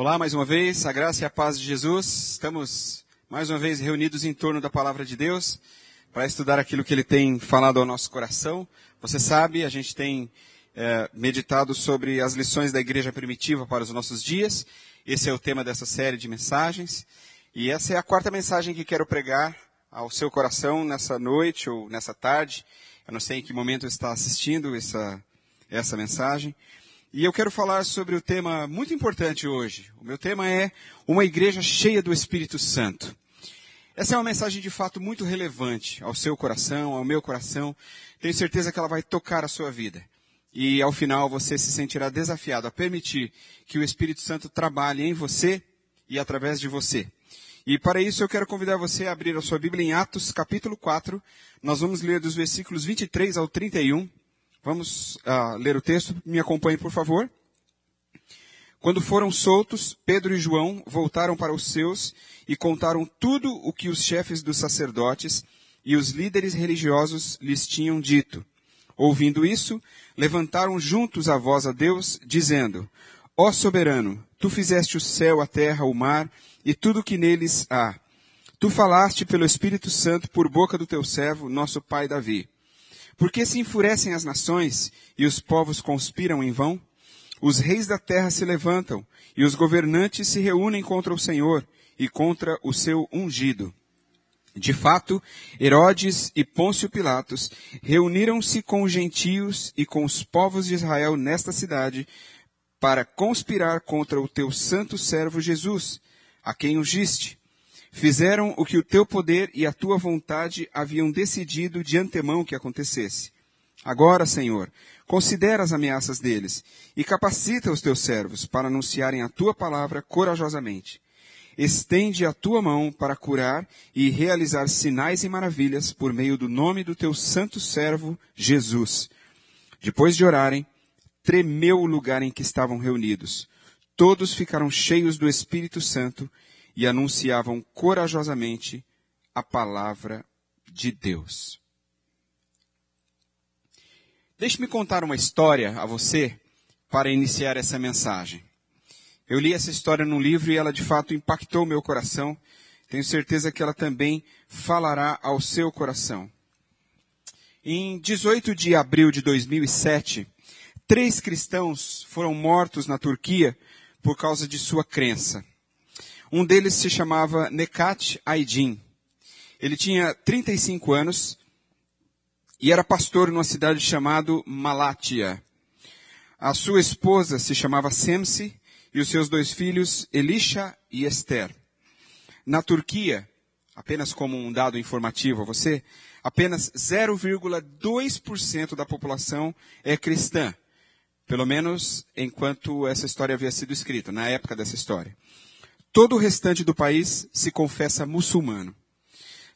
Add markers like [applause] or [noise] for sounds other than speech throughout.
Olá, mais uma vez, a graça e a paz de Jesus. Estamos mais uma vez reunidos em torno da palavra de Deus para estudar aquilo que Ele tem falado ao nosso coração. Você sabe, a gente tem é, meditado sobre as lições da igreja primitiva para os nossos dias. Esse é o tema dessa série de mensagens. E essa é a quarta mensagem que quero pregar ao seu coração nessa noite ou nessa tarde. Eu não sei em que momento está assistindo essa, essa mensagem. E eu quero falar sobre o tema muito importante hoje. O meu tema é uma igreja cheia do Espírito Santo. Essa é uma mensagem de fato muito relevante ao seu coração, ao meu coração. Tenho certeza que ela vai tocar a sua vida. E ao final você se sentirá desafiado a permitir que o Espírito Santo trabalhe em você e através de você. E para isso eu quero convidar você a abrir a sua Bíblia em Atos capítulo 4. Nós vamos ler dos versículos 23 ao 31. Vamos uh, ler o texto. Me acompanhe, por favor. Quando foram soltos, Pedro e João voltaram para os seus e contaram tudo o que os chefes dos sacerdotes e os líderes religiosos lhes tinham dito. Ouvindo isso, levantaram juntos a voz a Deus, dizendo: Ó soberano, tu fizeste o céu, a terra, o mar e tudo o que neles há. Tu falaste pelo Espírito Santo por boca do teu servo, nosso pai Davi. Porque se enfurecem as nações e os povos conspiram em vão? Os reis da terra se levantam e os governantes se reúnem contra o Senhor e contra o seu ungido. De fato, Herodes e Pôncio Pilatos reuniram-se com os gentios e com os povos de Israel nesta cidade para conspirar contra o teu santo servo Jesus, a quem ungiste. Fizeram o que o teu poder e a tua vontade haviam decidido de antemão que acontecesse. Agora, Senhor, considera as ameaças deles e capacita os teus servos para anunciarem a tua palavra corajosamente. Estende a tua mão para curar e realizar sinais e maravilhas por meio do nome do teu santo servo Jesus. Depois de orarem, tremeu o lugar em que estavam reunidos. Todos ficaram cheios do Espírito Santo e anunciavam corajosamente a palavra de Deus. Deixe-me contar uma história a você para iniciar essa mensagem. Eu li essa história num livro e ela de fato impactou meu coração. Tenho certeza que ela também falará ao seu coração. Em 18 de abril de 2007, três cristãos foram mortos na Turquia por causa de sua crença. Um deles se chamava Nekat Aydin. Ele tinha 35 anos e era pastor numa cidade chamada Malátia. A sua esposa se chamava Semsi e os seus dois filhos, Elisha e Esther. Na Turquia, apenas como um dado informativo a você, apenas 0,2% da população é cristã. Pelo menos enquanto essa história havia sido escrita, na época dessa história. Todo o restante do país se confessa muçulmano.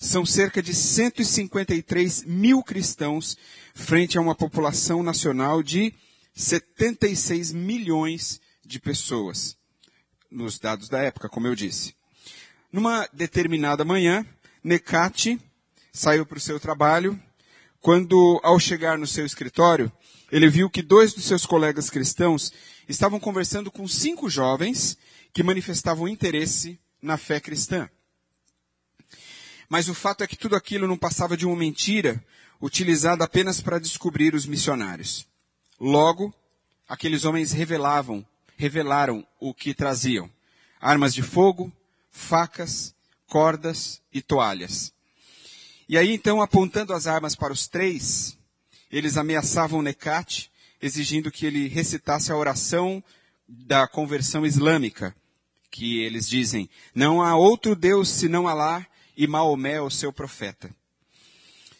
São cerca de 153 mil cristãos frente a uma população nacional de 76 milhões de pessoas. Nos dados da época, como eu disse. Numa determinada manhã, Necate saiu para o seu trabalho. Quando, ao chegar no seu escritório, ele viu que dois dos seus colegas cristãos estavam conversando com cinco jovens que manifestavam interesse na fé cristã. Mas o fato é que tudo aquilo não passava de uma mentira utilizada apenas para descobrir os missionários. Logo, aqueles homens revelavam, revelaram o que traziam: armas de fogo, facas, cordas e toalhas. E aí então, apontando as armas para os três, eles ameaçavam Necate, exigindo que ele recitasse a oração da conversão islâmica, que eles dizem: Não há outro Deus senão Alá e Maomé, o seu profeta.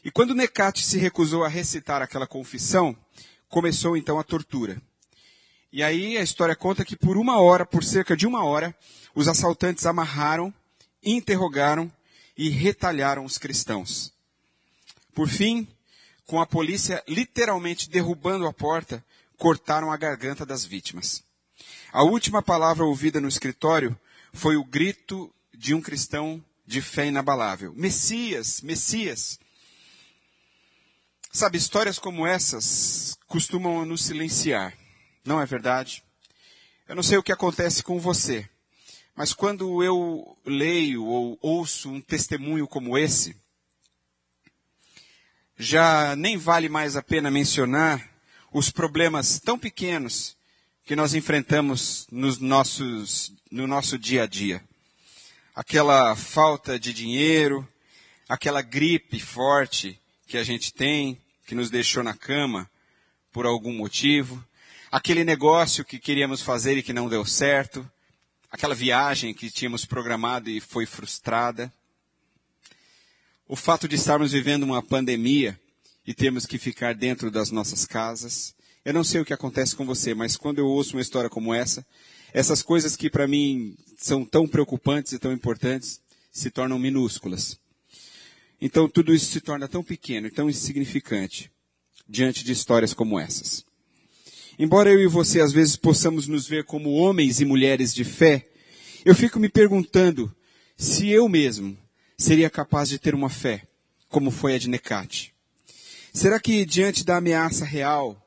E quando Necate se recusou a recitar aquela confissão, começou então a tortura. E aí a história conta que por uma hora, por cerca de uma hora, os assaltantes amarraram, interrogaram e retalharam os cristãos. Por fim, com a polícia literalmente derrubando a porta, cortaram a garganta das vítimas. A última palavra ouvida no escritório foi o grito de um cristão de fé inabalável: Messias, Messias. Sabe, histórias como essas costumam nos silenciar, não é verdade? Eu não sei o que acontece com você, Mas quando eu leio ou ouço um testemunho como esse, já nem vale mais a pena mencionar os problemas tão pequenos que nós enfrentamos nos nossos, no nosso dia a dia. Aquela falta de dinheiro, aquela gripe forte que a gente tem, que nos deixou na cama por algum motivo, aquele negócio que queríamos fazer e que não deu certo, aquela viagem que tínhamos programado e foi frustrada. O fato de estarmos vivendo uma pandemia e termos que ficar dentro das nossas casas. Eu não sei o que acontece com você, mas quando eu ouço uma história como essa, essas coisas que para mim são tão preocupantes e tão importantes se tornam minúsculas. Então tudo isso se torna tão pequeno e tão insignificante diante de histórias como essas. Embora eu e você às vezes possamos nos ver como homens e mulheres de fé, eu fico me perguntando se eu mesmo seria capaz de ter uma fé como foi a de Necate. Será que diante da ameaça real,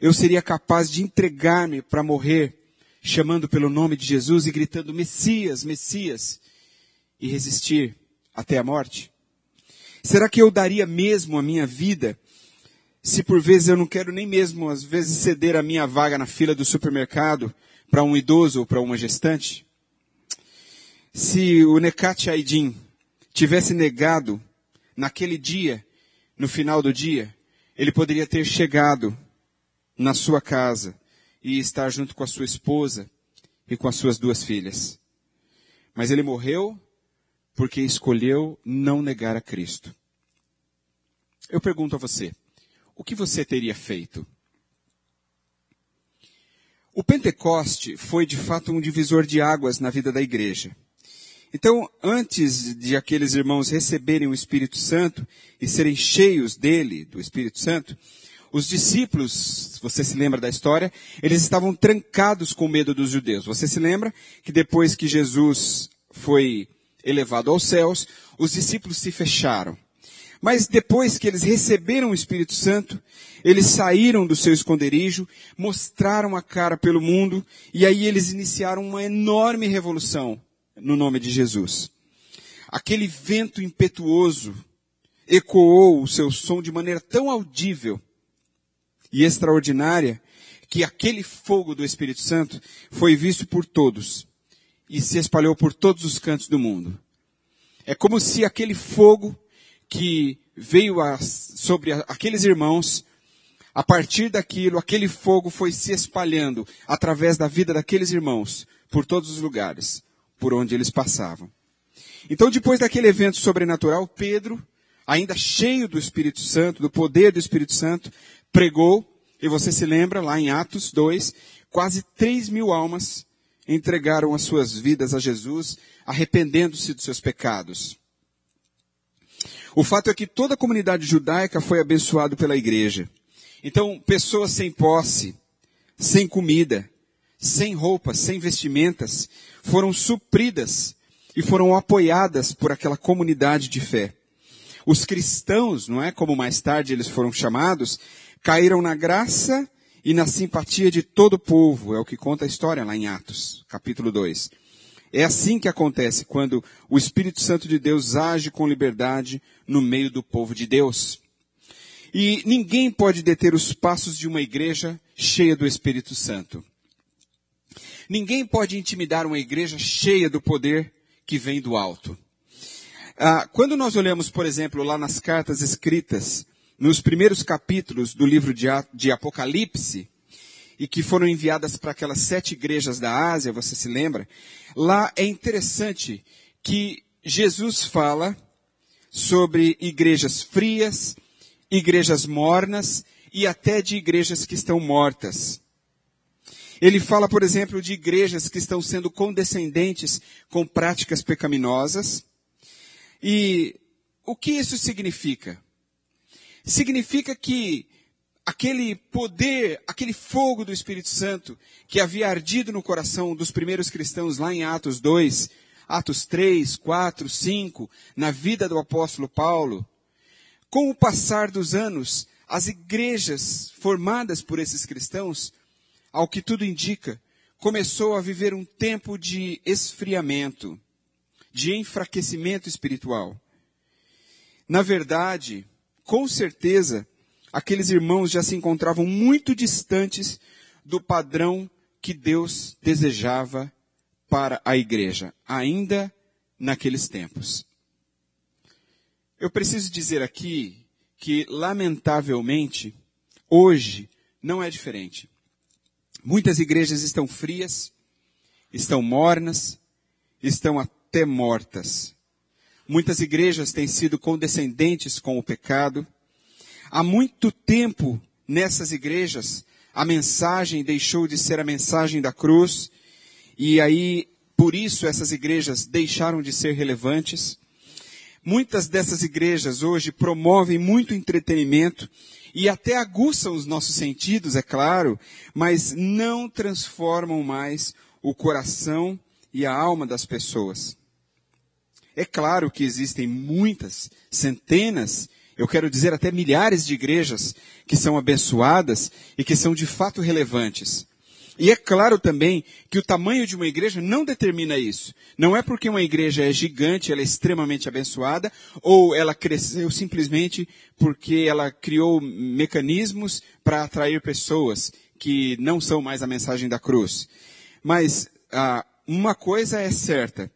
eu seria capaz de entregar-me para morrer, chamando pelo nome de Jesus e gritando Messias, Messias, e resistir até a morte? Será que eu daria mesmo a minha vida se por vezes eu não quero nem mesmo, às vezes, ceder a minha vaga na fila do supermercado para um idoso ou para uma gestante? Se o Nekat Aidin tivesse negado naquele dia, no final do dia, ele poderia ter chegado na sua casa e estar junto com a sua esposa e com as suas duas filhas. Mas ele morreu porque escolheu não negar a Cristo. Eu pergunto a você, o que você teria feito? O Pentecoste foi de fato um divisor de águas na vida da igreja. Então, antes de aqueles irmãos receberem o Espírito Santo e serem cheios dele, do Espírito Santo, os discípulos, você se lembra da história, eles estavam trancados com medo dos judeus. Você se lembra que depois que Jesus foi elevado aos céus, os discípulos se fecharam. Mas depois que eles receberam o Espírito Santo, eles saíram do seu esconderijo, mostraram a cara pelo mundo, e aí eles iniciaram uma enorme revolução no nome de Jesus. Aquele vento impetuoso ecoou o seu som de maneira tão audível e extraordinária que aquele fogo do Espírito Santo foi visto por todos e se espalhou por todos os cantos do mundo. É como se aquele fogo que veio a, sobre a, aqueles irmãos, a partir daquilo, aquele fogo foi se espalhando através da vida daqueles irmãos por todos os lugares por onde eles passavam. Então, depois daquele evento sobrenatural, Pedro, ainda cheio do Espírito Santo, do poder do Espírito Santo, pregou, e você se lembra, lá em Atos 2, quase 3 mil almas entregaram as suas vidas a Jesus, arrependendo-se dos seus pecados. O fato é que toda a comunidade judaica foi abençoada pela igreja. Então, pessoas sem posse, sem comida, sem roupas, sem vestimentas, foram supridas e foram apoiadas por aquela comunidade de fé. Os cristãos, não é como mais tarde eles foram chamados, caíram na graça e na simpatia de todo o povo, é o que conta a história lá em Atos, capítulo 2. É assim que acontece quando o Espírito Santo de Deus age com liberdade no meio do povo de Deus. E ninguém pode deter os passos de uma igreja cheia do Espírito Santo. Ninguém pode intimidar uma igreja cheia do poder que vem do alto. Ah, quando nós olhamos, por exemplo, lá nas cartas escritas, nos primeiros capítulos do livro de, Apocalipse, e que foram enviadas para aquelas sete igrejas da Ásia, você se lembra? Lá é interessante que Jesus fala sobre igrejas frias, igrejas mornas e até de igrejas que estão mortas. Ele fala, por exemplo, de igrejas que estão sendo condescendentes com práticas pecaminosas. E o que isso significa? Significa que aquele poder, aquele fogo do Espírito Santo que havia ardido no coração dos primeiros cristãos lá em Atos 2, Atos 3, 4, 5, na vida do apóstolo Paulo, com o passar dos anos, as igrejas formadas por esses cristãos, ao que tudo indica, começou a viver um tempo de esfriamento, de enfraquecimento espiritual. Na verdade, com certeza, aqueles irmãos já se encontravam muito distantes do padrão que Deus desejava para a igreja, ainda naqueles tempos. Eu preciso dizer aqui que, lamentavelmente, hoje não é diferente. Muitas igrejas estão frias, estão mornas, estão até mortas. Muitas igrejas têm sido condescendentes com o pecado. Há muito tempo nessas igrejas a mensagem deixou de ser a mensagem da cruz e aí por isso essas igrejas deixaram de ser relevantes. Muitas dessas igrejas hoje promovem muito entretenimento e até aguçam os nossos sentidos, é claro, mas não transformam mais o coração e a alma das pessoas. É claro que existem muitas, centenas, eu quero dizer até milhares de igrejas que são abençoadas e que são de fato relevantes. E é claro também que o tamanho de uma igreja não determina isso. Não é porque uma igreja é gigante, ela é extremamente abençoada, ou ela cresceu simplesmente porque ela criou mecanismos para atrair pessoas que não são mais a mensagem da cruz. Mas ah, uma coisa é certa.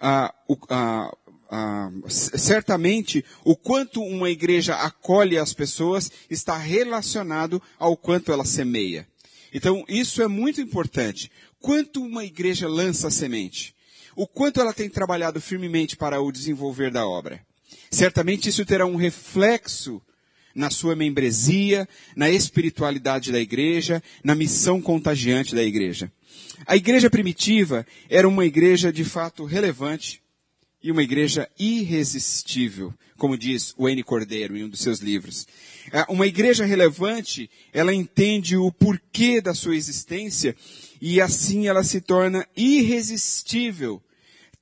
Ah, o, ah, ah, certamente o quanto uma igreja acolhe as pessoas está relacionado ao quanto ela semeia. Então, isso é muito importante. Quanto uma igreja lança a semente? O quanto ela tem trabalhado firmemente para o desenvolver da obra? Certamente isso terá um reflexo na sua membresia, na espiritualidade da igreja, na missão contagiante da igreja. A igreja primitiva era uma igreja de fato relevante e uma igreja irresistível, como diz o N. Cordeiro em um dos seus livros. É, uma igreja relevante, ela entende o porquê da sua existência e assim ela se torna irresistível,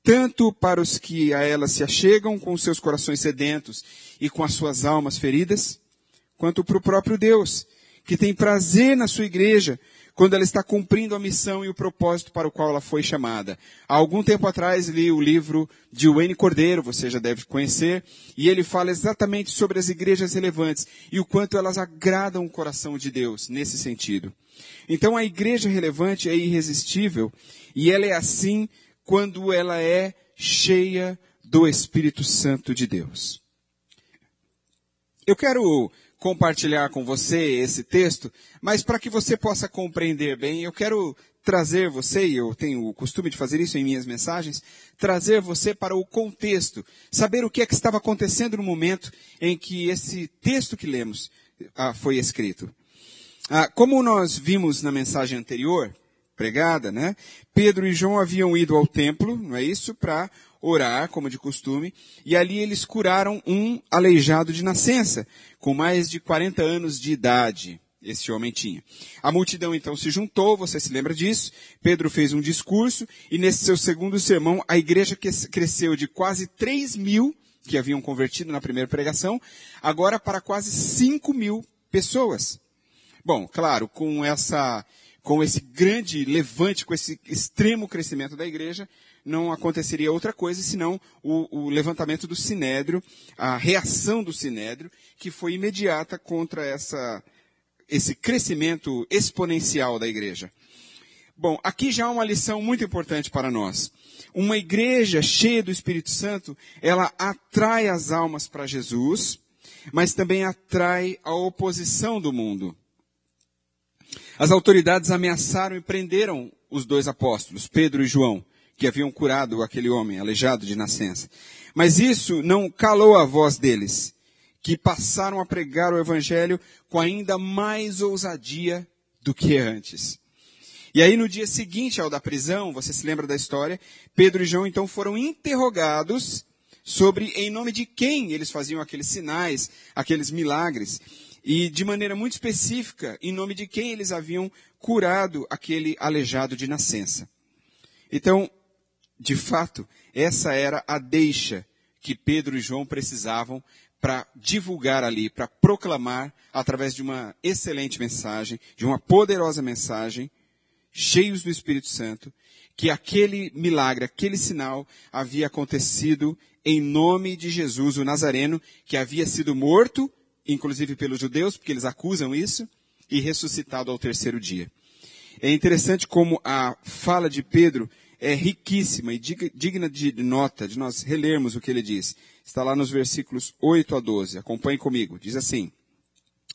tanto para os que a ela se achegam com seus corações sedentos e com as suas almas feridas, quanto para o próprio Deus, que tem prazer na sua igreja, quando ela está cumprindo a missão e o propósito para o qual ela foi chamada. Há algum tempo atrás li o livro de Wayne Cordeiro, você já deve conhecer, e ele fala exatamente sobre as igrejas relevantes e o quanto elas agradam o coração de Deus nesse sentido. Então a igreja relevante é irresistível e ela é assim quando ela é cheia do Espírito Santo de Deus. Eu quero compartilhar com você esse texto, mas para que você possa compreender bem, eu quero trazer você, e eu tenho o costume de fazer isso em minhas mensagens, trazer você para o contexto, saber o que é que estava acontecendo no momento em que esse texto que lemos ah, foi escrito. Ah, como nós vimos na mensagem anterior, pregada, né? Pedro e João haviam ido ao templo, não é isso? Para orar, como de costume, e ali eles curaram um aleijado de nascença, com mais de 40 anos de idade. Esse homem tinha. A multidão então se juntou, você se lembra disso? Pedro fez um discurso, e nesse seu segundo sermão, a igreja cresceu de quase 3 mil, que haviam convertido na primeira pregação, agora para quase 5 mil pessoas. Bom, claro, com essa, com esse grande levante, com esse extremo crescimento da igreja, não aconteceria outra coisa senão o, o levantamento do sinédrio, a reação do sinédrio, que foi imediata contra essa, esse crescimento exponencial da igreja. Bom, aqui já há uma lição muito importante para nós. Uma igreja cheia do Espírito Santo, ela atrai as almas para Jesus, mas também atrai a oposição do mundo. As autoridades ameaçaram e prenderam os dois apóstolos, Pedro e João que haviam curado aquele homem aleijado de nascença. Mas isso não calou a voz deles, que passaram a pregar o evangelho com ainda mais ousadia do que antes. E aí no dia seguinte ao da prisão, você se lembra da história, Pedro e João então foram interrogados sobre em nome de quem eles faziam aqueles sinais, aqueles milagres, e de maneira muito específica, em nome de quem eles haviam curado aquele aleijado de nascença. Então, de fato, essa era a deixa que Pedro e João precisavam para divulgar ali, para proclamar, através de uma excelente mensagem, de uma poderosa mensagem, cheios do Espírito Santo, que aquele milagre, aquele sinal havia acontecido em nome de Jesus, o Nazareno, que havia sido morto, inclusive pelos judeus, porque eles acusam isso, e ressuscitado ao terceiro dia. É interessante como a fala de Pedro é riquíssima e digna de nota, de nós relermos o que ele diz. Está lá nos versículos 8 a 12. Acompanhe comigo. Diz assim.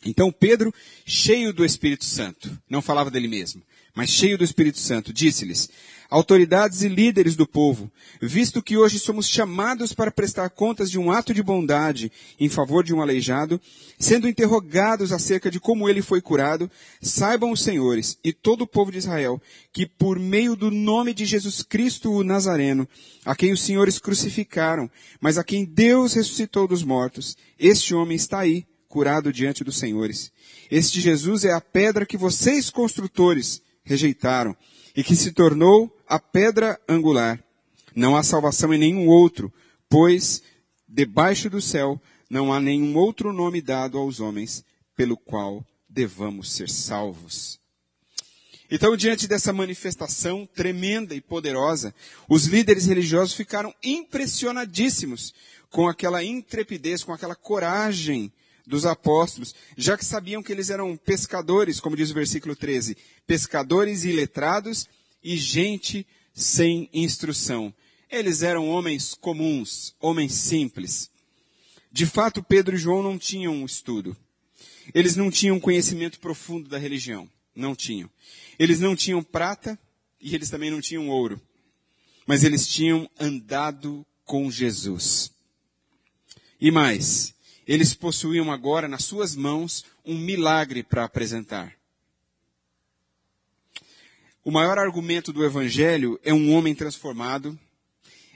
Então Pedro, cheio do Espírito Santo, não falava dele mesmo, mas cheio do Espírito Santo, disse-lhes, autoridades e líderes do povo, visto que hoje somos chamados para prestar contas de um ato de bondade em favor de um aleijado, sendo interrogados acerca de como ele foi curado, saibam os senhores e todo o povo de Israel que por meio do nome de Jesus Cristo o Nazareno, a quem os senhores crucificaram, mas a quem Deus ressuscitou dos mortos, este homem está aí, curado diante dos senhores. Este Jesus é a pedra que vocês construtores rejeitaram e que se tornou a pedra angular. Não há salvação em nenhum outro, pois debaixo do céu não há nenhum outro nome dado aos homens pelo qual devamos ser salvos. Então, diante dessa manifestação tremenda e poderosa, os líderes religiosos ficaram impressionadíssimos com aquela intrepidez, com aquela coragem dos apóstolos, já que sabiam que eles eram pescadores, como diz o versículo 13, pescadores iletrados e gente sem instrução. Eles eram homens comuns, homens simples. De fato, Pedro e João não tinham estudo. Eles não tinham conhecimento profundo da religião. Não tinham. Eles não tinham prata e eles também não tinham ouro. Mas eles tinham andado com Jesus. E mais, eles possuíam agora nas suas mãos um milagre para apresentar. O maior argumento do Evangelho é um homem transformado,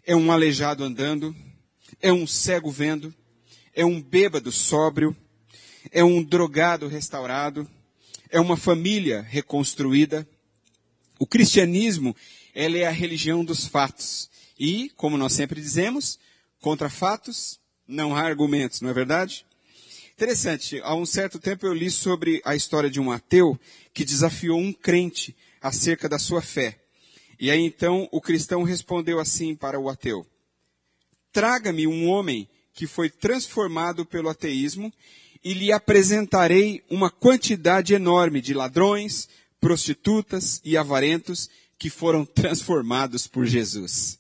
é um aleijado andando, é um cego vendo, é um bêbado sóbrio, é um drogado restaurado, é uma família reconstruída. O cristianismo, ela é a religião dos fatos. E, como nós sempre dizemos, contra fatos não há argumentos, não é verdade? Interessante, há um certo tempo eu li sobre a história de um ateu que desafiou um crente acerca da sua fé. E aí então o cristão respondeu assim para o ateu: Traga-me um homem que foi transformado pelo ateísmo e lhe apresentarei uma quantidade enorme de ladrões, prostitutas e avarentos que foram [laughs] transformados por Jesus.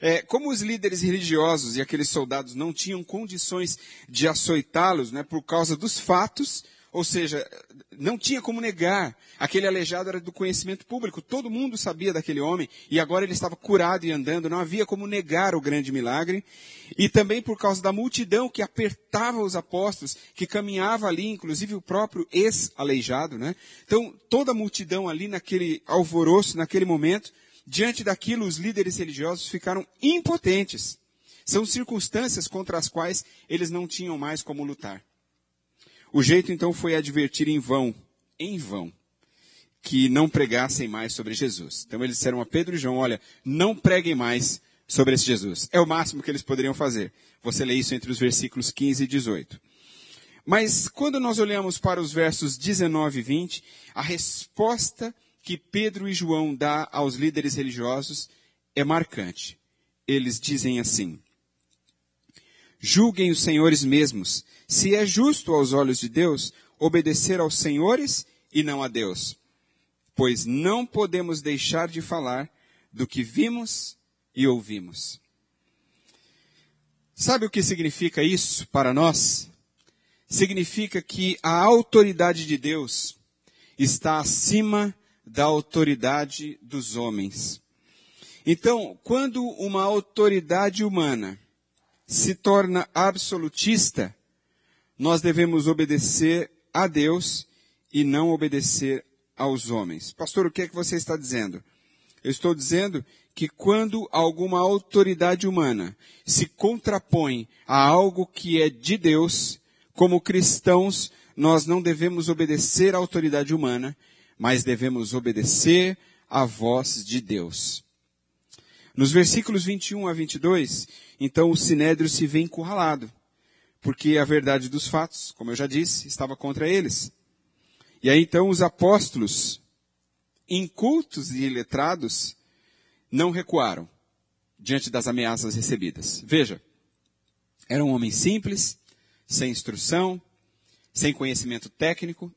É, como os líderes religiosos e aqueles soldados não tinham condições de açoitá-los né, por causa dos fatos, ou seja, não tinha como negar. Aquele aleijado era do conhecimento público. Todo mundo sabia daquele homem e agora ele estava curado e andando. Não havia como negar o grande milagre. E também por causa da multidão que apertava os apóstolos, que caminhava ali, inclusive o próprio ex-aleijado, né? Então, toda a multidão ali naquele alvoroço, naquele momento, Diante daquilo, os líderes religiosos ficaram impotentes. São circunstâncias contra as quais eles não tinham mais como lutar. O jeito então foi advertir em vão, em vão, que não pregassem mais sobre Jesus. Então eles disseram a Pedro e João, olha, não preguem mais sobre esse Jesus. É o máximo que eles poderiam fazer. Você lê isso entre os versículos 15 e 18. Mas quando nós olhamos para os versos 19 e 20, a resposta que Pedro e João dá aos líderes religiosos é marcante. Eles dizem assim: Julguem os senhores mesmos, se é justo aos olhos de Deus obedecer aos senhores e não a Deus. Pois não podemos deixar de falar do que vimos e ouvimos. Sabe o que significa isso para nós? Significa que a autoridade de Deus está acima da autoridade dos homens. Então, quando uma autoridade humana se torna absolutista, nós devemos obedecer a Deus e não obedecer aos homens. Pastor, o que é que você está dizendo? Eu estou dizendo que quando alguma autoridade humana se contrapõe a algo que é de Deus, como cristãos, nós não devemos obedecer à autoridade humana, mas devemos obedecer à voz de Deus. Nos versículos 21 a 22, então o sinédrio se vê encurralado, porque a verdade dos fatos, como eu já disse, estava contra eles. E aí então os apóstolos incultos e iletrados não recuaram diante das ameaças recebidas. Veja, era um homem simples, sem instrução, sem conhecimento técnico,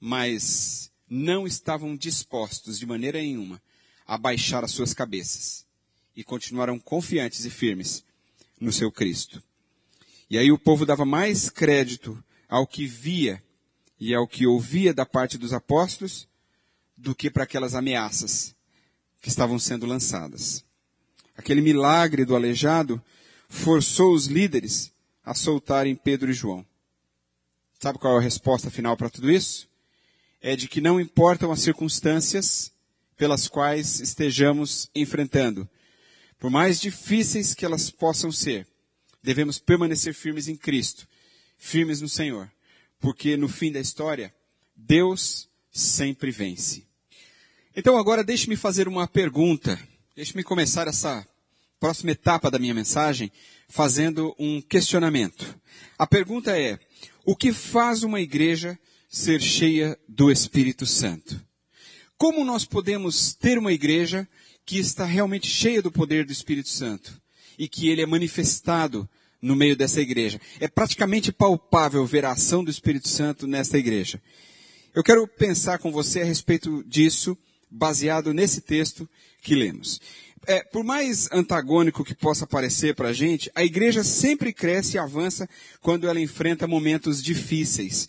mas não estavam dispostos de maneira nenhuma a baixar as suas cabeças e continuaram confiantes e firmes no seu Cristo. E aí o povo dava mais crédito ao que via e ao que ouvia da parte dos apóstolos do que para aquelas ameaças que estavam sendo lançadas. Aquele milagre do aleijado forçou os líderes a soltarem Pedro e João. Sabe qual é a resposta final para tudo isso? É de que não importam as circunstâncias pelas quais estejamos enfrentando. Por mais difíceis que elas possam ser, devemos permanecer firmes em Cristo, firmes no Senhor, porque no fim da história, Deus sempre vence. Então agora deixe-me fazer uma pergunta. Deixe-me começar essa próxima etapa da minha mensagem fazendo um questionamento. A pergunta é: o que faz uma igreja ser cheia do Espírito Santo? Como nós podemos ter uma igreja que está realmente cheia do poder do Espírito Santo e que ele é manifestado no meio dessa igreja? É praticamente palpável ver a ação do Espírito Santo nesta igreja. Eu quero pensar com você a respeito disso, baseado nesse texto que lemos. É, por mais antagônico que possa parecer para a gente, a igreja sempre cresce e avança quando ela enfrenta momentos difíceis.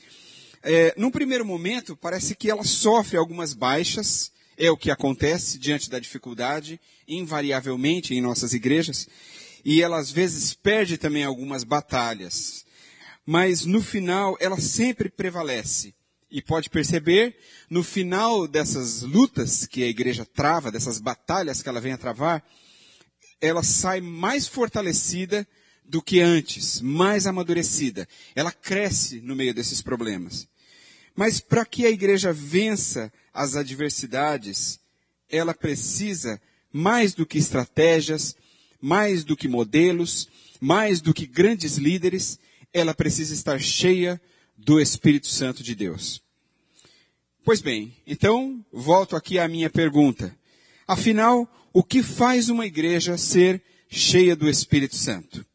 É, num primeiro momento, parece que ela sofre algumas baixas, é o que acontece diante da dificuldade, invariavelmente em nossas igrejas, e ela às vezes perde também algumas batalhas. Mas no final, ela sempre prevalece. E pode perceber, no final dessas lutas que a igreja trava, dessas batalhas que ela vem a travar, ela sai mais fortalecida do que antes, mais amadurecida. Ela cresce no meio desses problemas. Mas para que a igreja vença as adversidades, ela precisa mais do que estratégias, mais do que modelos, mais do que grandes líderes, ela precisa estar cheia do Espírito Santo de Deus. Pois bem, então volto aqui à minha pergunta. Afinal, o que faz uma igreja ser cheia do Espírito Santo?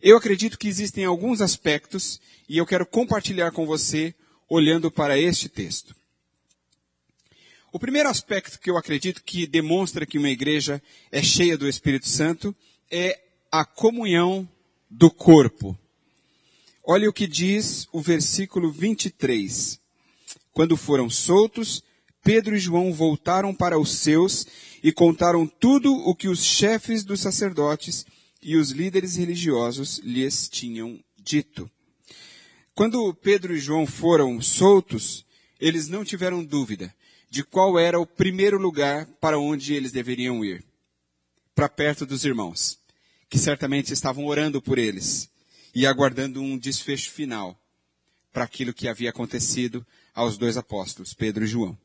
Eu acredito que existem alguns aspectos e eu quero compartilhar com você olhando para este texto. O primeiro aspecto que eu acredito que demonstra que uma igreja é cheia do Espírito Santo é a comunhão do corpo. Olha o que diz o versículo 23. Quando foram soltos, Pedro e João voltaram para os seus e contaram tudo o que os chefes dos sacerdotes e os líderes religiosos lhes tinham dito. Quando Pedro e João foram soltos, eles não tiveram dúvida de qual era o primeiro lugar para onde eles deveriam ir. Para perto dos irmãos, que certamente estavam orando por eles e aguardando um desfecho final para aquilo que havia acontecido aos dois apóstolos, Pedro e João.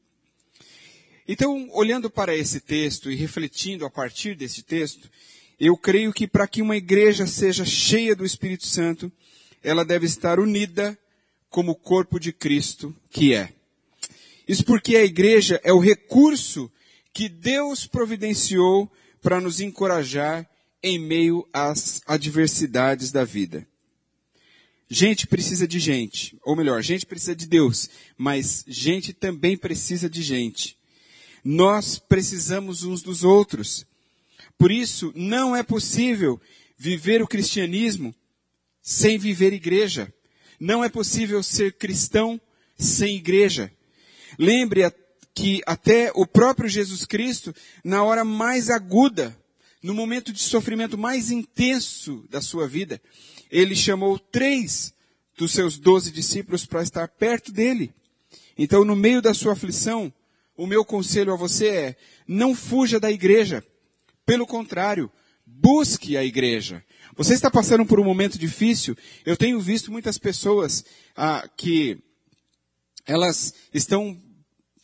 Então, olhando para esse texto e refletindo a partir desse texto, eu creio que para que uma igreja seja cheia do Espírito Santo, ela deve estar unida como o corpo de Cristo que é. Isso porque a igreja é o recurso que Deus providenciou para nos encorajar em meio às adversidades da vida. Gente precisa de gente, ou melhor, gente precisa de Deus, mas gente também precisa de gente. Nós precisamos uns dos outros. Por isso, não é possível viver o cristianismo sem viver igreja. Não é possível ser cristão sem igreja. Lembre que até o próprio Jesus Cristo, na hora mais aguda, no momento de sofrimento mais intenso da sua vida, ele chamou três dos seus doze discípulos para estar perto dele. Então, no meio da sua aflição, o meu conselho a você é, não fuja da igreja. Pelo contrário, busque a igreja. Você está passando por um momento difícil? Eu tenho visto muitas pessoas ah, que elas estão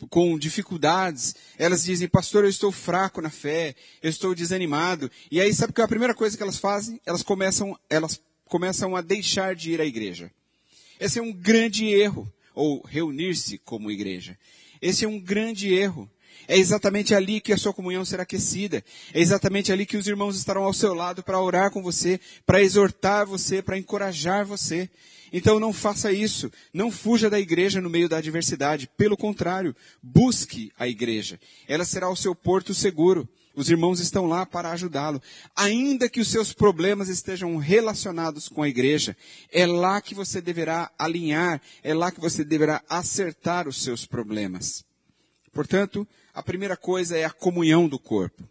com dificuldades, elas dizem, pastor, eu estou fraco na fé, eu estou desanimado. E aí, sabe que é a primeira coisa que elas fazem? Elas começam, elas começam a deixar de ir à igreja. Esse é um grande erro, ou reunir-se como igreja. Esse é um grande erro. É exatamente ali que a sua comunhão será aquecida. É exatamente ali que os irmãos estarão ao seu lado para orar com você, para exortar você, para encorajar você. Então não faça isso. Não fuja da igreja no meio da adversidade. Pelo contrário, busque a igreja. Ela será o seu porto seguro. Os irmãos estão lá para ajudá-lo. Ainda que os seus problemas estejam relacionados com a igreja, é lá que você deverá alinhar, é lá que você deverá acertar os seus problemas. Portanto, a primeira coisa é a comunhão do corpo.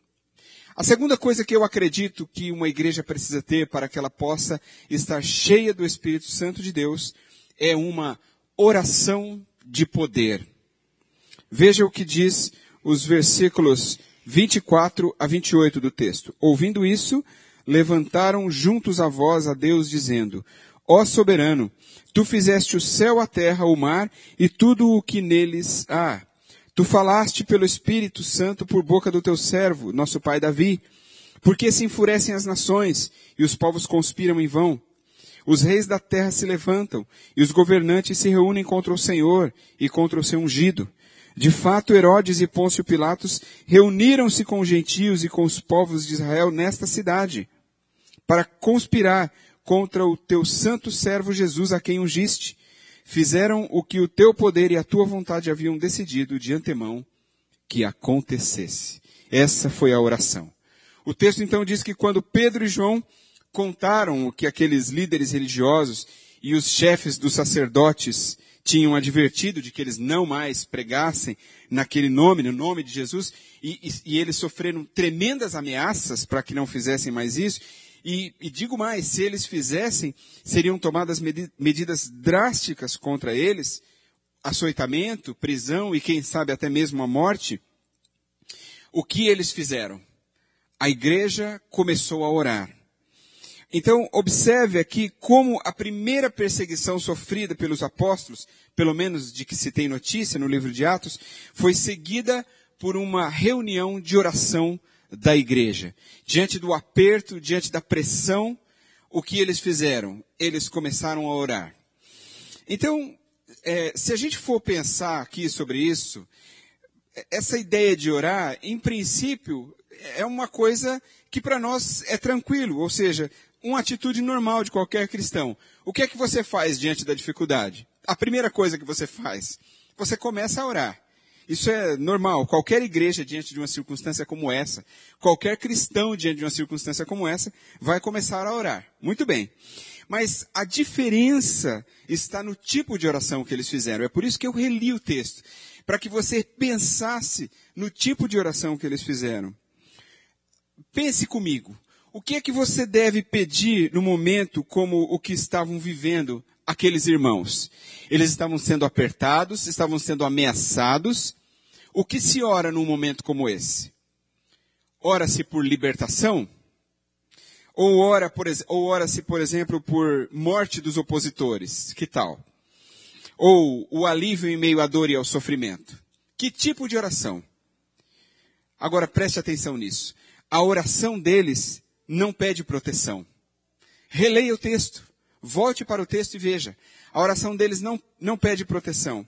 A segunda coisa que eu acredito que uma igreja precisa ter para que ela possa estar cheia do Espírito Santo de Deus é uma oração de poder. Veja o que diz os versículos 24 a 28 do texto. Ouvindo isso, levantaram juntos a voz a Deus, dizendo: Ó soberano, tu fizeste o céu, a terra, o mar e tudo o que neles há. Tu falaste pelo Espírito Santo por boca do teu servo, nosso pai Davi. Porque se enfurecem as nações e os povos conspiram em vão? Os reis da terra se levantam e os governantes se reúnem contra o Senhor e contra o seu ungido. De fato, Herodes e Pôncio Pilatos reuniram-se com os gentios e com os povos de Israel nesta cidade, para conspirar contra o teu santo servo Jesus, a quem ungiste. Fizeram o que o teu poder e a tua vontade haviam decidido de antemão que acontecesse. Essa foi a oração. O texto então diz que quando Pedro e João contaram o que aqueles líderes religiosos e os chefes dos sacerdotes tinham advertido de que eles não mais pregassem naquele nome, no nome de Jesus, e, e, e eles sofreram tremendas ameaças para que não fizessem mais isso. E, e, digo mais, se eles fizessem, seriam tomadas medi medidas drásticas contra eles, açoitamento, prisão e quem sabe até mesmo a morte. O que eles fizeram? A igreja começou a orar. Então, observe aqui como a primeira perseguição sofrida pelos apóstolos, pelo menos de que se tem notícia no livro de Atos, foi seguida por uma reunião de oração da igreja. Diante do aperto, diante da pressão, o que eles fizeram? Eles começaram a orar. Então, é, se a gente for pensar aqui sobre isso, essa ideia de orar, em princípio, é uma coisa que para nós é tranquilo, ou seja, uma atitude normal de qualquer cristão. O que é que você faz diante da dificuldade? A primeira coisa que você faz, você começa a orar. Isso é normal. Qualquer igreja diante de uma circunstância como essa, qualquer cristão diante de uma circunstância como essa, vai começar a orar. Muito bem. Mas a diferença está no tipo de oração que eles fizeram. É por isso que eu reli o texto. Para que você pensasse no tipo de oração que eles fizeram. Pense comigo. O que é que você deve pedir no momento como o que estavam vivendo aqueles irmãos? Eles estavam sendo apertados, estavam sendo ameaçados. O que se ora num momento como esse? Ora-se por libertação? Ou ora por, ora-se, por exemplo, por morte dos opositores? Que tal? Ou o alívio em meio à dor e ao sofrimento? Que tipo de oração? Agora preste atenção nisso. A oração deles não pede proteção. Releia o texto. Volte para o texto e veja. A oração deles não, não pede proteção.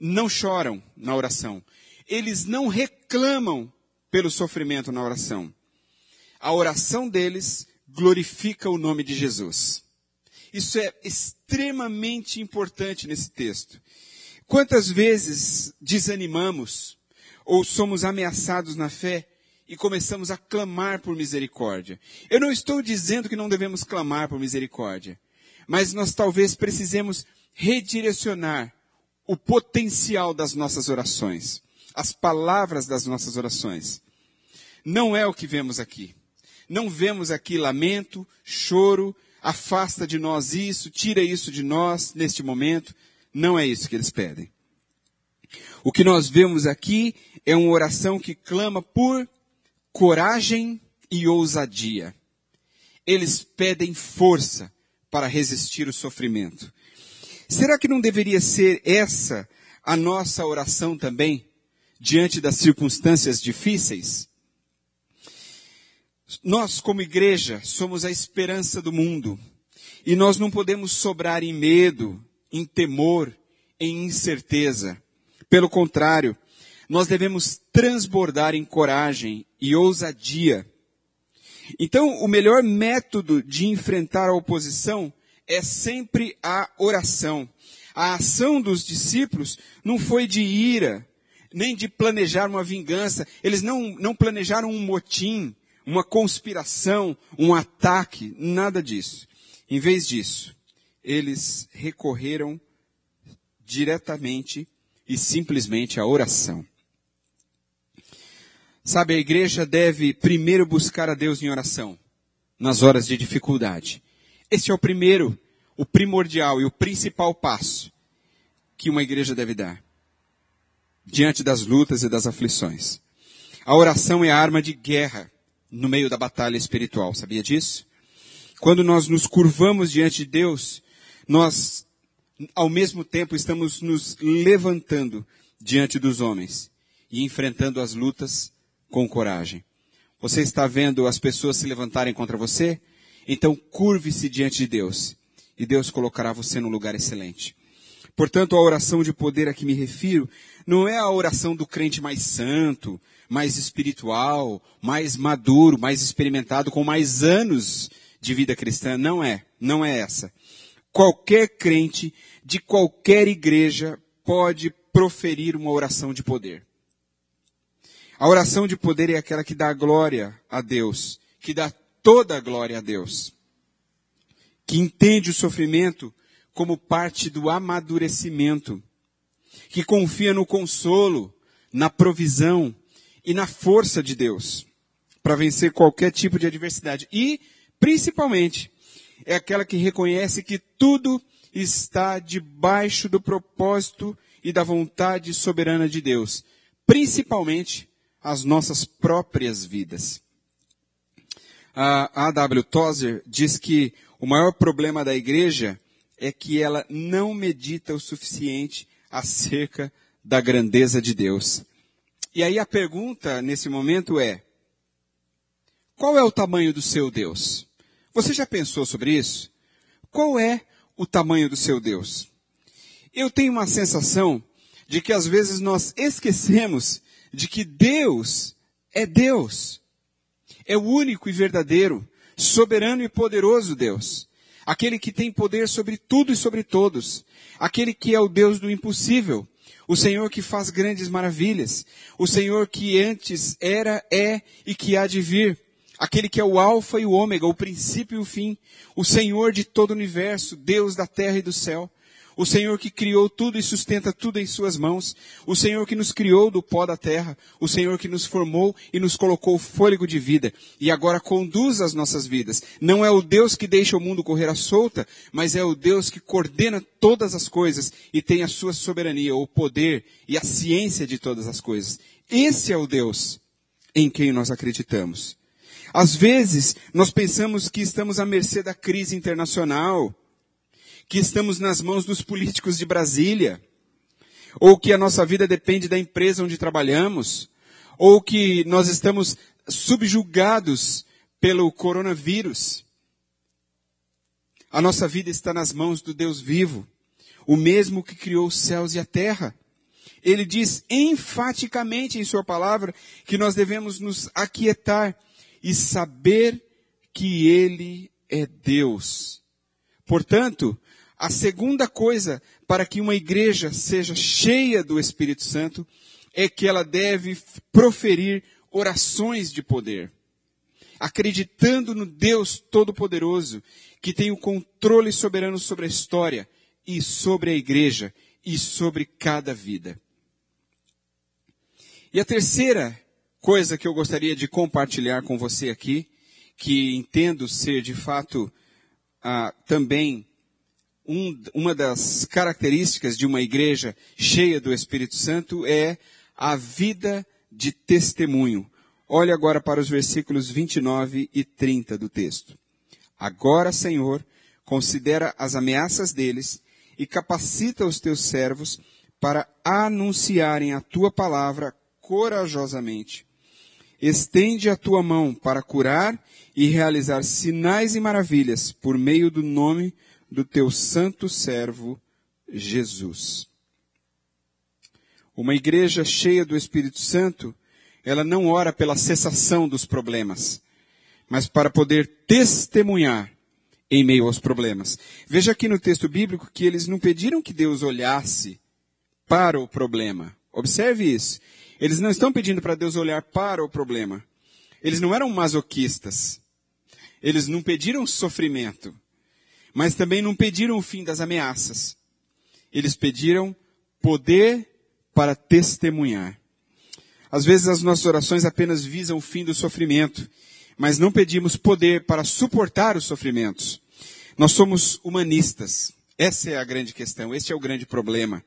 Não choram na oração. Eles não reclamam pelo sofrimento na oração. A oração deles glorifica o nome de Jesus. Isso é extremamente importante nesse texto. Quantas vezes desanimamos ou somos ameaçados na fé e começamos a clamar por misericórdia. Eu não estou dizendo que não devemos clamar por misericórdia, mas nós talvez precisemos redirecionar o potencial das nossas orações, as palavras das nossas orações. Não é o que vemos aqui. Não vemos aqui lamento, choro, afasta de nós isso, tira isso de nós neste momento. Não é isso que eles pedem. O que nós vemos aqui é uma oração que clama por coragem e ousadia. Eles pedem força para resistir o sofrimento. Será que não deveria ser essa a nossa oração também, diante das circunstâncias difíceis? Nós, como igreja, somos a esperança do mundo. E nós não podemos sobrar em medo, em temor, em incerteza. Pelo contrário, nós devemos transbordar em coragem e ousadia. Então, o melhor método de enfrentar a oposição é sempre a oração. A ação dos discípulos não foi de ira, nem de planejar uma vingança. Eles não, não planejaram um motim, uma conspiração, um ataque, nada disso. Em vez disso, eles recorreram diretamente e simplesmente à oração. Sabe, a igreja deve primeiro buscar a Deus em oração, nas horas de dificuldade. Este é o primeiro, o primordial e o principal passo que uma igreja deve dar diante das lutas e das aflições. A oração é a arma de guerra no meio da batalha espiritual, sabia disso? Quando nós nos curvamos diante de Deus, nós, ao mesmo tempo, estamos nos levantando diante dos homens e enfrentando as lutas com coragem. Você está vendo as pessoas se levantarem contra você? Então curve-se diante de Deus e Deus colocará você num lugar excelente. Portanto, a oração de poder a que me refiro não é a oração do crente mais santo, mais espiritual, mais maduro, mais experimentado, com mais anos de vida cristã. Não é. Não é essa. Qualquer crente de qualquer igreja pode proferir uma oração de poder. A oração de poder é aquela que dá glória a Deus, que dá toda a glória a Deus, que entende o sofrimento como parte do amadurecimento, que confia no consolo, na provisão e na força de Deus para vencer qualquer tipo de adversidade. E, principalmente, é aquela que reconhece que tudo está debaixo do propósito e da vontade soberana de Deus, principalmente as nossas próprias vidas. A A.W. Tozer diz que o maior problema da igreja é que ela não medita o suficiente acerca da grandeza de Deus. E aí a pergunta nesse momento é: qual é o tamanho do seu Deus? Você já pensou sobre isso? Qual é o tamanho do seu Deus? Eu tenho uma sensação de que às vezes nós esquecemos de que Deus é Deus. É o único e verdadeiro, soberano e poderoso Deus aquele que tem poder sobre tudo e sobre todos, aquele que é o Deus do impossível, o Senhor que faz grandes maravilhas, o Senhor que antes era, é e que há de vir, aquele que é o Alfa e o Ômega, o princípio e o fim, o Senhor de todo o universo, Deus da terra e do céu, o Senhor que criou tudo e sustenta tudo em suas mãos. O Senhor que nos criou do pó da terra. O Senhor que nos formou e nos colocou fôlego de vida. E agora conduz as nossas vidas. Não é o Deus que deixa o mundo correr à solta, mas é o Deus que coordena todas as coisas e tem a sua soberania, o poder e a ciência de todas as coisas. Esse é o Deus em quem nós acreditamos. Às vezes, nós pensamos que estamos à mercê da crise internacional, que estamos nas mãos dos políticos de Brasília, ou que a nossa vida depende da empresa onde trabalhamos, ou que nós estamos subjugados pelo coronavírus. A nossa vida está nas mãos do Deus vivo, o mesmo que criou os céus e a terra. Ele diz enfaticamente em Sua palavra que nós devemos nos aquietar e saber que Ele é Deus. Portanto, a segunda coisa para que uma igreja seja cheia do Espírito Santo é que ela deve proferir orações de poder, acreditando no Deus Todo-Poderoso, que tem o controle soberano sobre a história e sobre a igreja e sobre cada vida. E a terceira coisa que eu gostaria de compartilhar com você aqui, que entendo ser de fato ah, também um, uma das características de uma igreja cheia do Espírito Santo é a vida de testemunho. Olhe agora para os versículos 29 e 30 do texto. Agora, Senhor, considera as ameaças deles e capacita os teus servos para anunciarem a tua palavra corajosamente. Estende a tua mão para curar e realizar sinais e maravilhas por meio do nome do teu santo servo Jesus. Uma igreja cheia do Espírito Santo, ela não ora pela cessação dos problemas, mas para poder testemunhar em meio aos problemas. Veja aqui no texto bíblico que eles não pediram que Deus olhasse para o problema. Observe isso. Eles não estão pedindo para Deus olhar para o problema. Eles não eram masoquistas. Eles não pediram sofrimento. Mas também não pediram o fim das ameaças. Eles pediram poder para testemunhar. Às vezes as nossas orações apenas visam o fim do sofrimento, mas não pedimos poder para suportar os sofrimentos. Nós somos humanistas. Essa é a grande questão, este é o grande problema.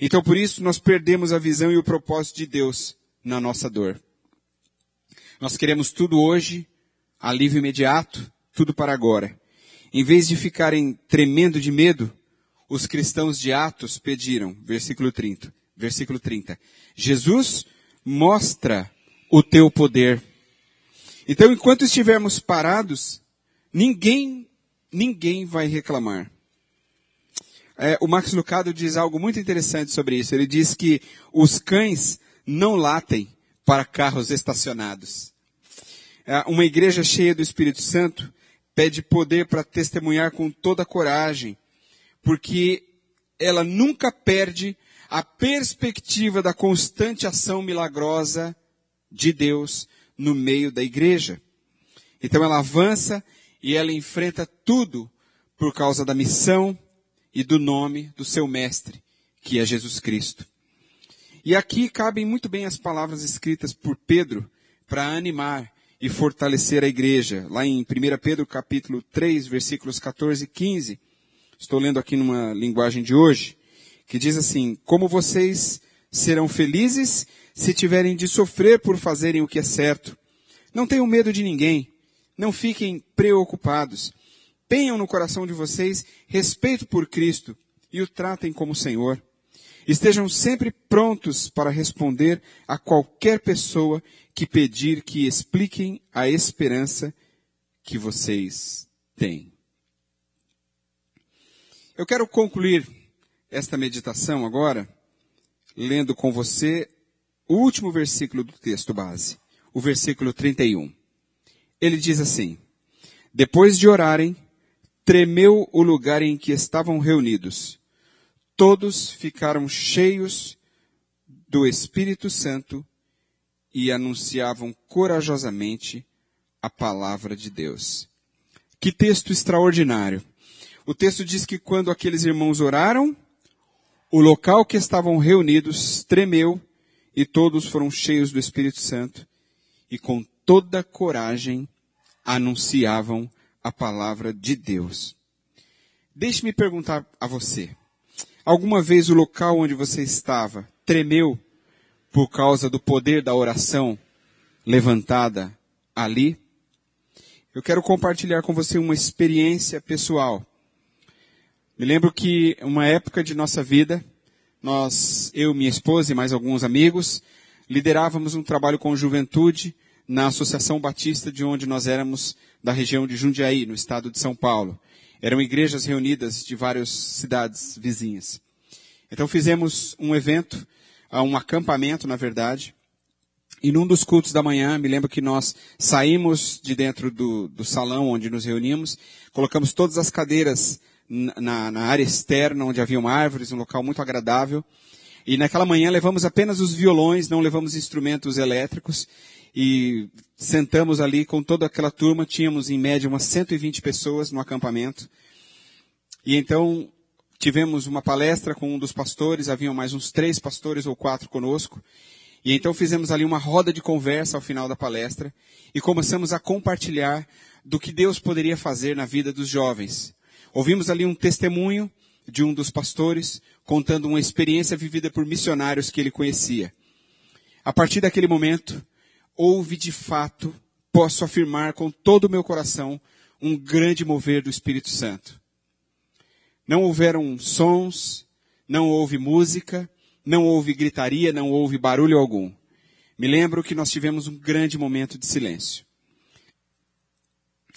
Então por isso nós perdemos a visão e o propósito de Deus na nossa dor. Nós queremos tudo hoje, alívio imediato, tudo para agora. Em vez de ficarem tremendo de medo, os cristãos de Atos pediram, versículo 30, versículo 30. Jesus mostra o teu poder. Então, enquanto estivermos parados, ninguém, ninguém vai reclamar. É, o Max Lucado diz algo muito interessante sobre isso. Ele diz que os cães não latem para carros estacionados. É, uma igreja cheia do Espírito Santo pede poder para testemunhar com toda coragem, porque ela nunca perde a perspectiva da constante ação milagrosa de Deus no meio da igreja. Então ela avança e ela enfrenta tudo por causa da missão e do nome do seu mestre, que é Jesus Cristo. E aqui cabem muito bem as palavras escritas por Pedro para animar e fortalecer a igreja. Lá em 1 Pedro capítulo 3, versículos 14 e 15. Estou lendo aqui numa linguagem de hoje, que diz assim: Como vocês serão felizes se tiverem de sofrer por fazerem o que é certo. Não tenham medo de ninguém. Não fiquem preocupados. Tenham no coração de vocês respeito por Cristo e o tratem como Senhor. Estejam sempre prontos para responder a qualquer pessoa que pedir que expliquem a esperança que vocês têm. Eu quero concluir esta meditação agora, lendo com você o último versículo do texto base, o versículo 31. Ele diz assim: Depois de orarem, tremeu o lugar em que estavam reunidos. Todos ficaram cheios do Espírito Santo e anunciavam corajosamente a palavra de Deus. Que texto extraordinário! O texto diz que quando aqueles irmãos oraram, o local que estavam reunidos tremeu e todos foram cheios do Espírito Santo e com toda coragem anunciavam a palavra de Deus. Deixe-me perguntar a você. Alguma vez o local onde você estava tremeu por causa do poder da oração levantada ali? Eu quero compartilhar com você uma experiência pessoal. Me lembro que uma época de nossa vida, nós, eu, minha esposa e mais alguns amigos, liderávamos um trabalho com juventude na Associação Batista de onde nós éramos da região de Jundiaí, no estado de São Paulo. Eram igrejas reunidas de várias cidades vizinhas. Então fizemos um evento, um acampamento, na verdade, e num dos cultos da manhã, me lembro que nós saímos de dentro do, do salão onde nos reunimos, colocamos todas as cadeiras na, na área externa, onde haviam árvores, um local muito agradável. E naquela manhã levamos apenas os violões, não levamos instrumentos elétricos. E sentamos ali com toda aquela turma, tínhamos em média umas 120 pessoas no acampamento. E então tivemos uma palestra com um dos pastores, haviam mais uns três pastores ou quatro conosco. E então fizemos ali uma roda de conversa ao final da palestra e começamos a compartilhar do que Deus poderia fazer na vida dos jovens. Ouvimos ali um testemunho de um dos pastores contando uma experiência vivida por missionários que ele conhecia. A partir daquele momento, houve de fato, posso afirmar com todo o meu coração, um grande mover do Espírito Santo. Não houveram sons, não houve música, não houve gritaria, não houve barulho algum. Me lembro que nós tivemos um grande momento de silêncio.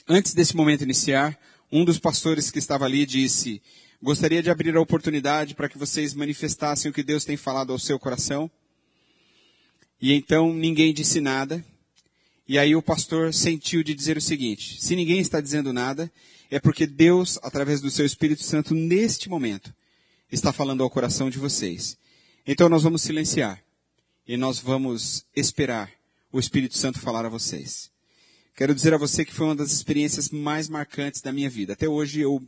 Antes desse momento iniciar, um dos pastores que estava ali disse, gostaria de abrir a oportunidade para que vocês manifestassem o que Deus tem falado ao seu coração. E então ninguém disse nada. E aí o pastor sentiu de dizer o seguinte: se ninguém está dizendo nada, é porque Deus, através do seu Espírito Santo, neste momento, está falando ao coração de vocês. Então nós vamos silenciar e nós vamos esperar o Espírito Santo falar a vocês. Quero dizer a você que foi uma das experiências mais marcantes da minha vida. Até hoje eu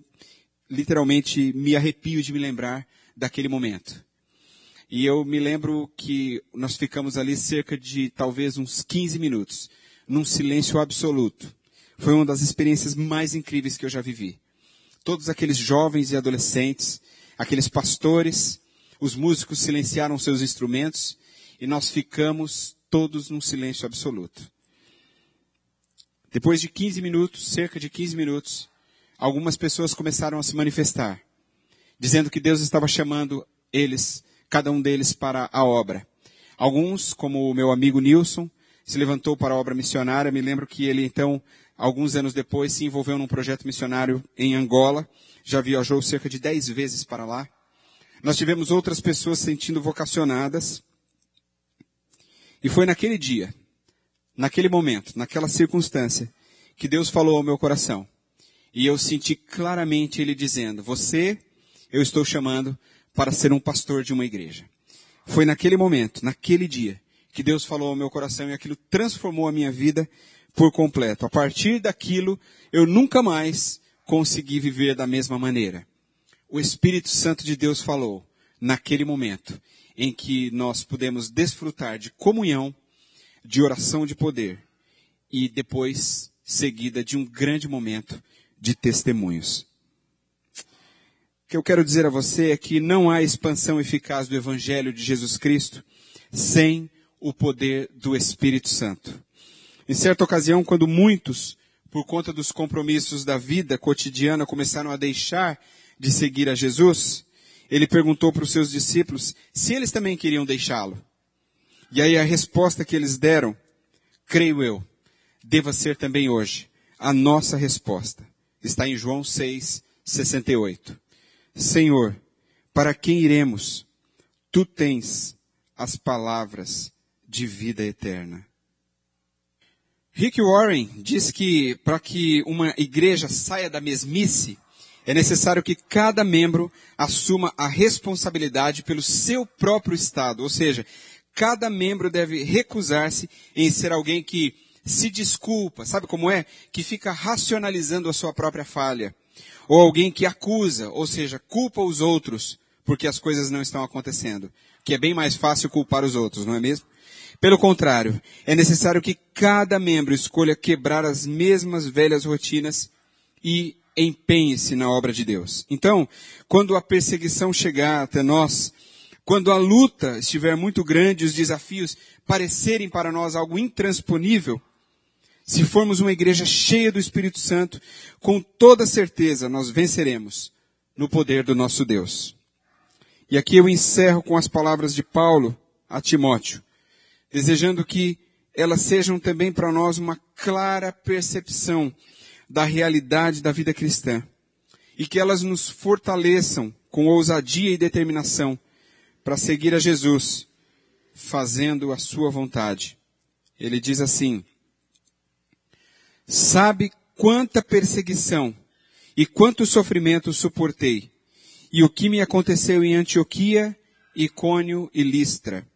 literalmente me arrepio de me lembrar daquele momento. E eu me lembro que nós ficamos ali cerca de talvez uns 15 minutos, num silêncio absoluto. Foi uma das experiências mais incríveis que eu já vivi. Todos aqueles jovens e adolescentes, aqueles pastores, os músicos silenciaram seus instrumentos e nós ficamos todos num silêncio absoluto. Depois de 15 minutos, cerca de 15 minutos, algumas pessoas começaram a se manifestar, dizendo que Deus estava chamando eles cada um deles para a obra. Alguns, como o meu amigo Nilson, se levantou para a obra missionária. Me lembro que ele, então, alguns anos depois, se envolveu num projeto missionário em Angola. Já viajou cerca de dez vezes para lá. Nós tivemos outras pessoas sentindo vocacionadas. E foi naquele dia, naquele momento, naquela circunstância, que Deus falou ao meu coração. E eu senti claramente Ele dizendo, você, eu estou chamando para ser um pastor de uma igreja. Foi naquele momento, naquele dia, que Deus falou ao meu coração e aquilo transformou a minha vida por completo. A partir daquilo, eu nunca mais consegui viver da mesma maneira. O Espírito Santo de Deus falou naquele momento em que nós pudemos desfrutar de comunhão, de oração de poder e depois seguida de um grande momento de testemunhos que eu quero dizer a você é que não há expansão eficaz do Evangelho de Jesus Cristo sem o poder do Espírito Santo. Em certa ocasião, quando muitos, por conta dos compromissos da vida cotidiana, começaram a deixar de seguir a Jesus, ele perguntou para os seus discípulos se eles também queriam deixá-lo. E aí a resposta que eles deram, creio eu, deva ser também hoje a nossa resposta. Está em João 6, 68. Senhor, para quem iremos? Tu tens as palavras de vida eterna. Rick Warren diz que para que uma igreja saia da mesmice, é necessário que cada membro assuma a responsabilidade pelo seu próprio estado, ou seja, cada membro deve recusar-se em ser alguém que se desculpa, sabe como é? Que fica racionalizando a sua própria falha ou alguém que acusa, ou seja, culpa os outros porque as coisas não estão acontecendo. Que é bem mais fácil culpar os outros, não é mesmo? Pelo contrário, é necessário que cada membro escolha quebrar as mesmas velhas rotinas e empenhe-se na obra de Deus. Então, quando a perseguição chegar até nós, quando a luta estiver muito grande, os desafios parecerem para nós algo intransponível, se formos uma igreja cheia do Espírito Santo, com toda certeza nós venceremos no poder do nosso Deus. E aqui eu encerro com as palavras de Paulo a Timóteo, desejando que elas sejam também para nós uma clara percepção da realidade da vida cristã e que elas nos fortaleçam com ousadia e determinação para seguir a Jesus, fazendo a sua vontade. Ele diz assim: sabe quanta perseguição e quanto sofrimento suportei, e o que me aconteceu em Antioquia, Icônio e Listra.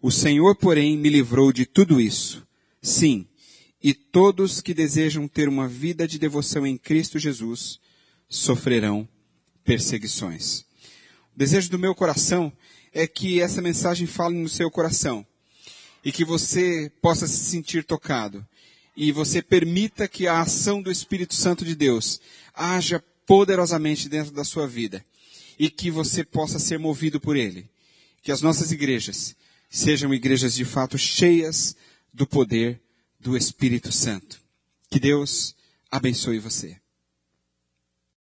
O Senhor, porém, me livrou de tudo isso. Sim, e todos que desejam ter uma vida de devoção em Cristo Jesus sofrerão perseguições. O desejo do meu coração é que essa mensagem fale no seu coração e que você possa se sentir tocado e você permita que a ação do Espírito Santo de Deus haja poderosamente dentro da sua vida e que você possa ser movido por Ele. Que as nossas igrejas sejam igrejas de fato cheias do poder do Espírito Santo. Que Deus abençoe você.